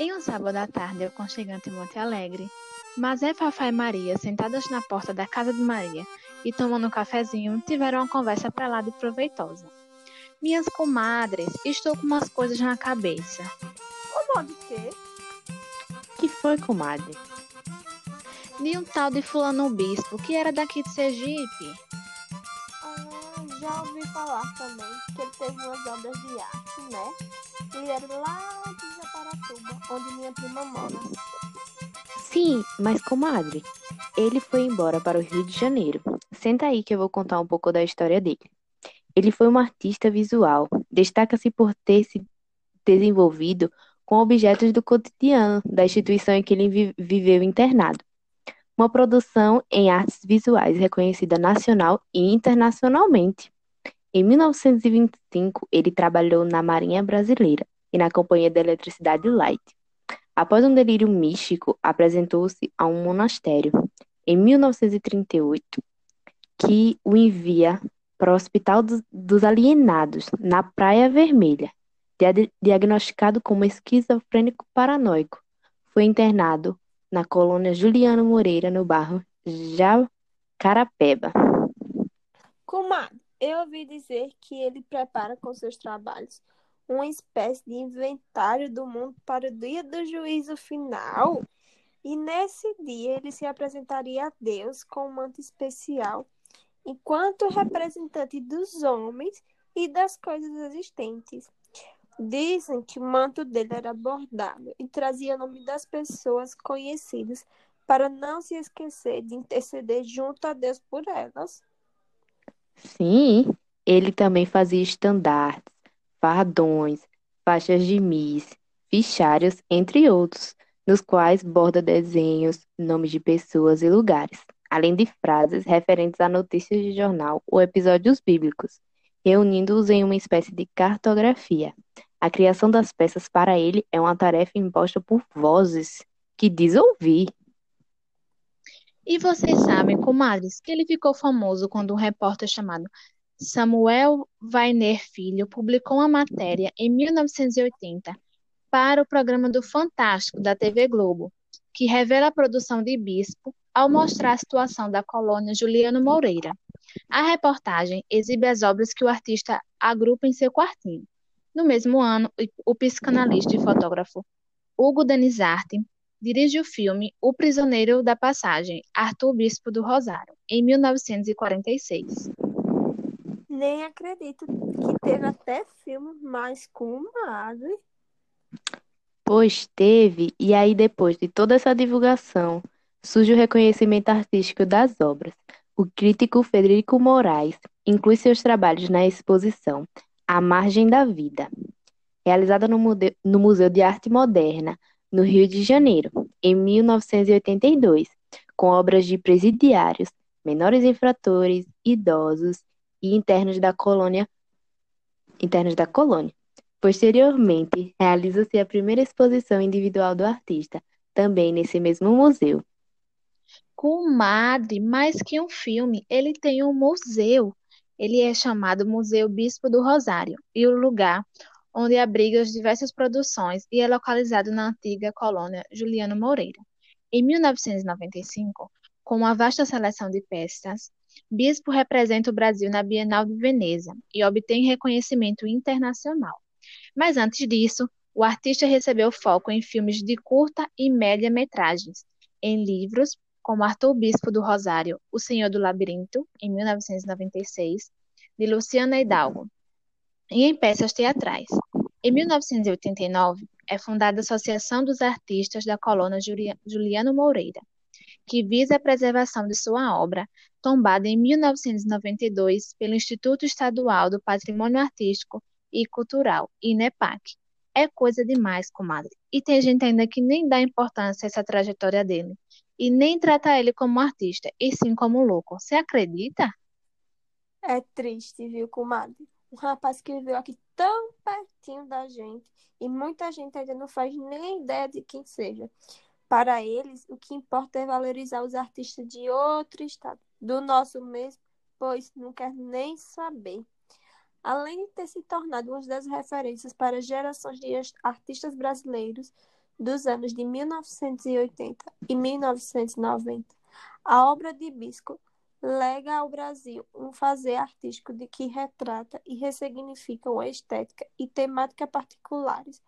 Em um sábado à tarde, aconchegante em Monte Alegre, Mazé, Fafá e Maria, sentadas na porta da casa de Maria e tomando um cafezinho, tiveram uma conversa para lá de proveitosa. Minhas comadres, estou com umas coisas na cabeça. Como de quê? Que foi, comadre? De um tal de fulano bispo, que era daqui de Sergipe. Ah, já ouvi falar também que ele teve umas obras de arte, né? Ele era lá de Japaratuba, onde minha prima mora. Sim, mas comadre, ele foi embora para o Rio de Janeiro. Senta aí que eu vou contar um pouco da história dele. Ele foi um artista visual. Destaca-se por ter se desenvolvido com objetos do cotidiano da instituição em que ele vi viveu internado. Uma produção em artes visuais reconhecida nacional e internacionalmente. Em 1925, ele trabalhou na Marinha Brasileira e na Companhia da Eletricidade Light. Após um delírio místico, apresentou-se a um monastério, em 1938, que o envia para o Hospital dos, dos Alienados, na Praia Vermelha. Diagnosticado como esquizofrênico paranoico, foi internado na colônia Juliano Moreira, no bairro Jacarapeba. Comadre, eu ouvi dizer que ele prepara com seus trabalhos uma espécie de inventário do mundo para o dia do juízo final. E nesse dia ele se apresentaria a Deus com um manto especial, enquanto representante dos homens e das coisas existentes. Dizem que o manto dele era bordado e trazia o nome das pessoas conhecidas para não se esquecer de interceder junto a Deus por elas. Sim, ele também fazia estandartes, fardões, faixas de mis, fichários, entre outros, nos quais borda desenhos, nomes de pessoas e lugares, além de frases referentes a notícias de jornal ou episódios bíblicos, reunindo-os em uma espécie de cartografia. A criação das peças para ele é uma tarefa imposta por vozes que diz ouvir. E vocês sabem, comadres, que ele ficou famoso quando um repórter chamado Samuel Weiner Filho publicou uma matéria em 1980 para o programa do Fantástico da TV Globo, que revela a produção de Bispo ao mostrar a situação da colônia Juliano Moreira. A reportagem exibe as obras que o artista agrupa em seu quartinho. No mesmo ano, o psicanalista e fotógrafo Hugo Denizarte dirige o filme O Prisioneiro da Passagem, Arthur Bispo do Rosário, em 1946. Nem acredito que teve até filme mais comadre. Pois teve, e aí depois de toda essa divulgação, surge o reconhecimento artístico das obras. O crítico Federico Moraes inclui seus trabalhos na exposição A Margem da Vida, realizada no, no Museu de Arte Moderna, no Rio de Janeiro, em 1982, com obras de presidiários, menores infratores, idosos e internos da colônia internos da colônia. Posteriormente, realiza-se a primeira exposição individual do artista, também nesse mesmo museu. Comadre, mais que um filme, ele tem um museu. Ele é chamado Museu Bispo do Rosário, e o lugar onde abriga as diversas produções e é localizado na antiga colônia Juliano Moreira. Em 1995, com uma vasta seleção de peças, Bispo representa o Brasil na Bienal de Veneza e obtém reconhecimento internacional. Mas antes disso, o artista recebeu foco em filmes de curta e média metragens, em livros como Arthur Bispo do Rosário, O Senhor do Labirinto, em 1996, de Luciana Hidalgo, e em peças teatrais. Em 1989, é fundada a Associação dos Artistas da Colônia Juliano Moreira, que visa a preservação de sua obra, tombada em 1992 pelo Instituto Estadual do Patrimônio Artístico e Cultural, INEPAC. É coisa demais, comadre. E tem gente ainda que nem dá importância a essa trajetória dele. E nem trata ele como artista, e sim como louco. Você acredita? É triste, viu, comadre? Um rapaz que viveu aqui tão pertinho da gente e muita gente ainda não faz nem ideia de quem seja. Para eles, o que importa é valorizar os artistas de outro estado, do nosso mesmo, pois não quer nem saber. Além de ter se tornado uma das referências para gerações de artistas brasileiros, dos anos de 1980 e 1990, a obra de Bisco lega ao Brasil um fazer artístico de que retrata e ressignifica uma estética e temática particulares,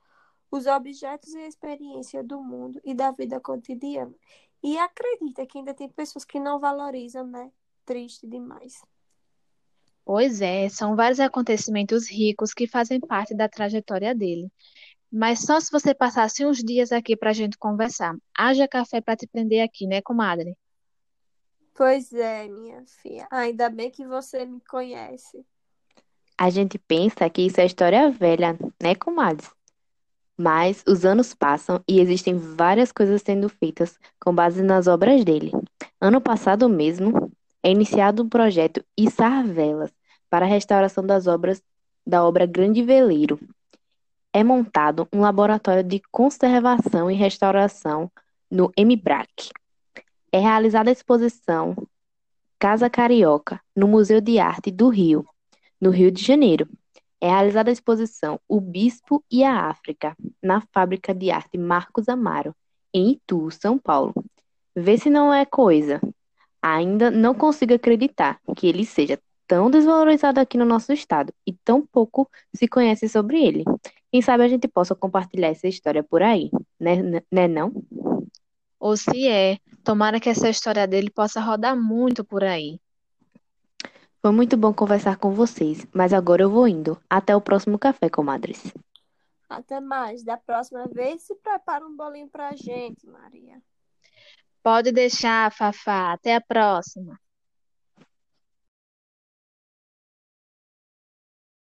os objetos e a experiência do mundo e da vida cotidiana. E acredita que ainda tem pessoas que não valorizam, né? Triste demais. Pois é, são vários acontecimentos ricos que fazem parte da trajetória dele. Mas só se você passasse uns dias aqui para a gente conversar. Haja café para te prender aqui, né, comadre? Pois é, minha filha. Ainda bem que você me conhece. A gente pensa que isso é história velha, né, comadres? Mas os anos passam e existem várias coisas sendo feitas com base nas obras dele. Ano passado mesmo, é iniciado um projeto Içar Velas para a restauração das obras da obra Grande Veleiro. É montado um laboratório de conservação e restauração no MBRAC. É realizada a exposição Casa Carioca, no Museu de Arte do Rio, no Rio de Janeiro. É realizada a exposição O Bispo e a África, na Fábrica de Arte Marcos Amaro, em Itu, São Paulo. Vê se não é coisa. Ainda não consigo acreditar que ele seja tão desvalorizado aqui no nosso estado e tão pouco se conhece sobre ele. Quem sabe a gente possa compartilhar essa história por aí, né, né não? Ou se é, tomara que essa história dele possa rodar muito por aí. Foi muito bom conversar com vocês, mas agora eu vou indo. Até o próximo café, comadres. Até mais. Da próxima vez, se prepara um bolinho pra gente, Maria. Pode deixar, Fafá. Até a próxima.